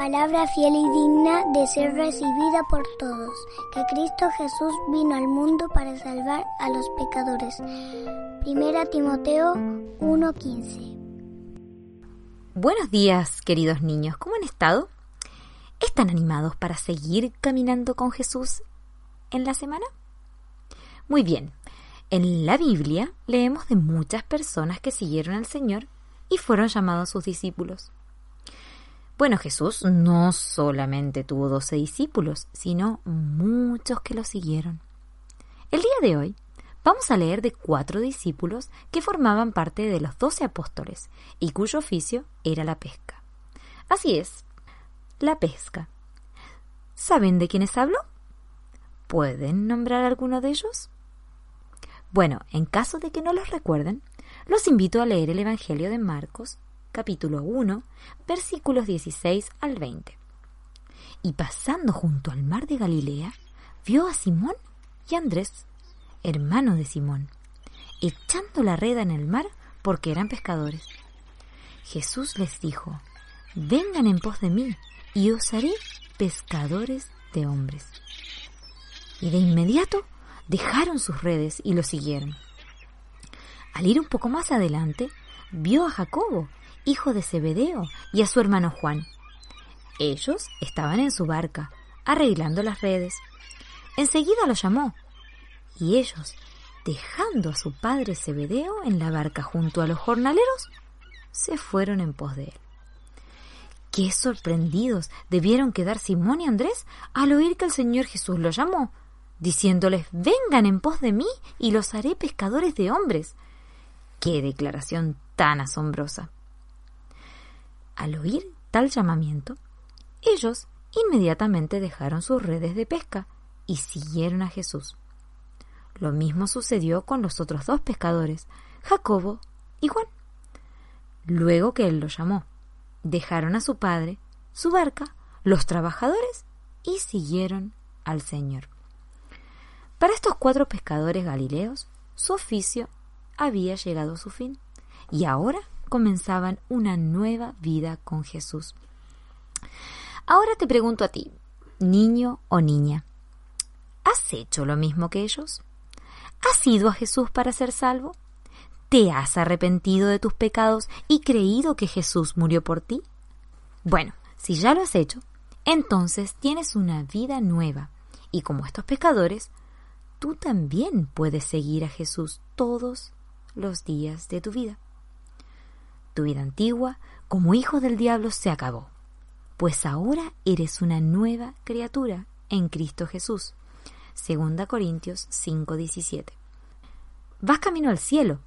palabra fiel y digna de ser recibida por todos, que Cristo Jesús vino al mundo para salvar a los pecadores. Primera Timoteo 1:15 Buenos días, queridos niños, ¿cómo han estado? ¿Están animados para seguir caminando con Jesús en la semana? Muy bien, en la Biblia leemos de muchas personas que siguieron al Señor y fueron llamados sus discípulos. Bueno, Jesús no solamente tuvo doce discípulos, sino muchos que lo siguieron. El día de hoy vamos a leer de cuatro discípulos que formaban parte de los doce apóstoles y cuyo oficio era la pesca. Así es, la pesca. ¿Saben de quiénes hablo? ¿Pueden nombrar alguno de ellos? Bueno, en caso de que no los recuerden, los invito a leer el Evangelio de Marcos, capítulo 1, versículos 16 al 20. Y pasando junto al mar de Galilea, vio a Simón y Andrés, hermano de Simón, echando la reda en el mar porque eran pescadores. Jesús les dijo, Vengan en pos de mí, y os haré pescadores de hombres. Y de inmediato dejaron sus redes y lo siguieron. Al ir un poco más adelante, vio a Jacobo, hijo de Zebedeo, y a su hermano Juan. Ellos estaban en su barca, arreglando las redes. Enseguida lo llamó, y ellos, dejando a su padre Zebedeo en la barca junto a los jornaleros, se fueron en pos de él. Qué sorprendidos debieron quedar Simón y Andrés al oír que el Señor Jesús lo llamó diciéndoles, vengan en pos de mí y los haré pescadores de hombres. ¡Qué declaración tan asombrosa! Al oír tal llamamiento, ellos inmediatamente dejaron sus redes de pesca y siguieron a Jesús. Lo mismo sucedió con los otros dos pescadores, Jacobo y Juan. Luego que él los llamó, dejaron a su padre, su barca, los trabajadores y siguieron al Señor. Para estos cuatro pescadores galileos, su oficio había llegado a su fin y ahora comenzaban una nueva vida con Jesús. Ahora te pregunto a ti, niño o niña, ¿has hecho lo mismo que ellos? ¿Has ido a Jesús para ser salvo? ¿Te has arrepentido de tus pecados y creído que Jesús murió por ti? Bueno, si ya lo has hecho, entonces tienes una vida nueva y como estos pescadores, tú también puedes seguir a Jesús todos los días de tu vida. Tu vida antigua, como hijo del diablo, se acabó, pues ahora eres una nueva criatura en Cristo Jesús. 2 Corintios 5:17. Vas camino al cielo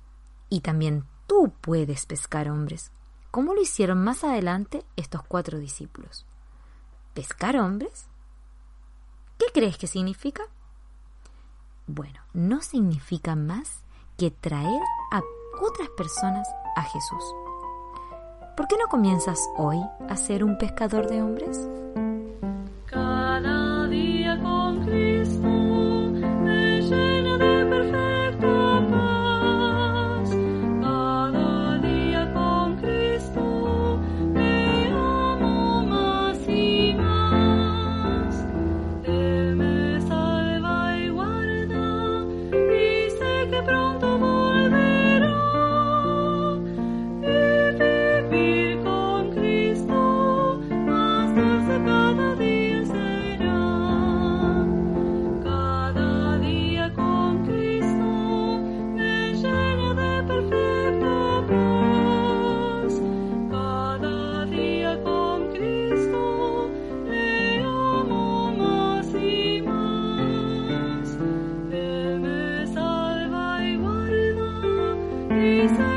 y también tú puedes pescar hombres, como lo hicieron más adelante estos cuatro discípulos. ¿Pescar hombres? ¿Qué crees que significa? Bueno, no significa más que traer a otras personas a Jesús. ¿por qué no comienzas hoy a ser un pescador de hombres? Cada día con Cristo. Jesus.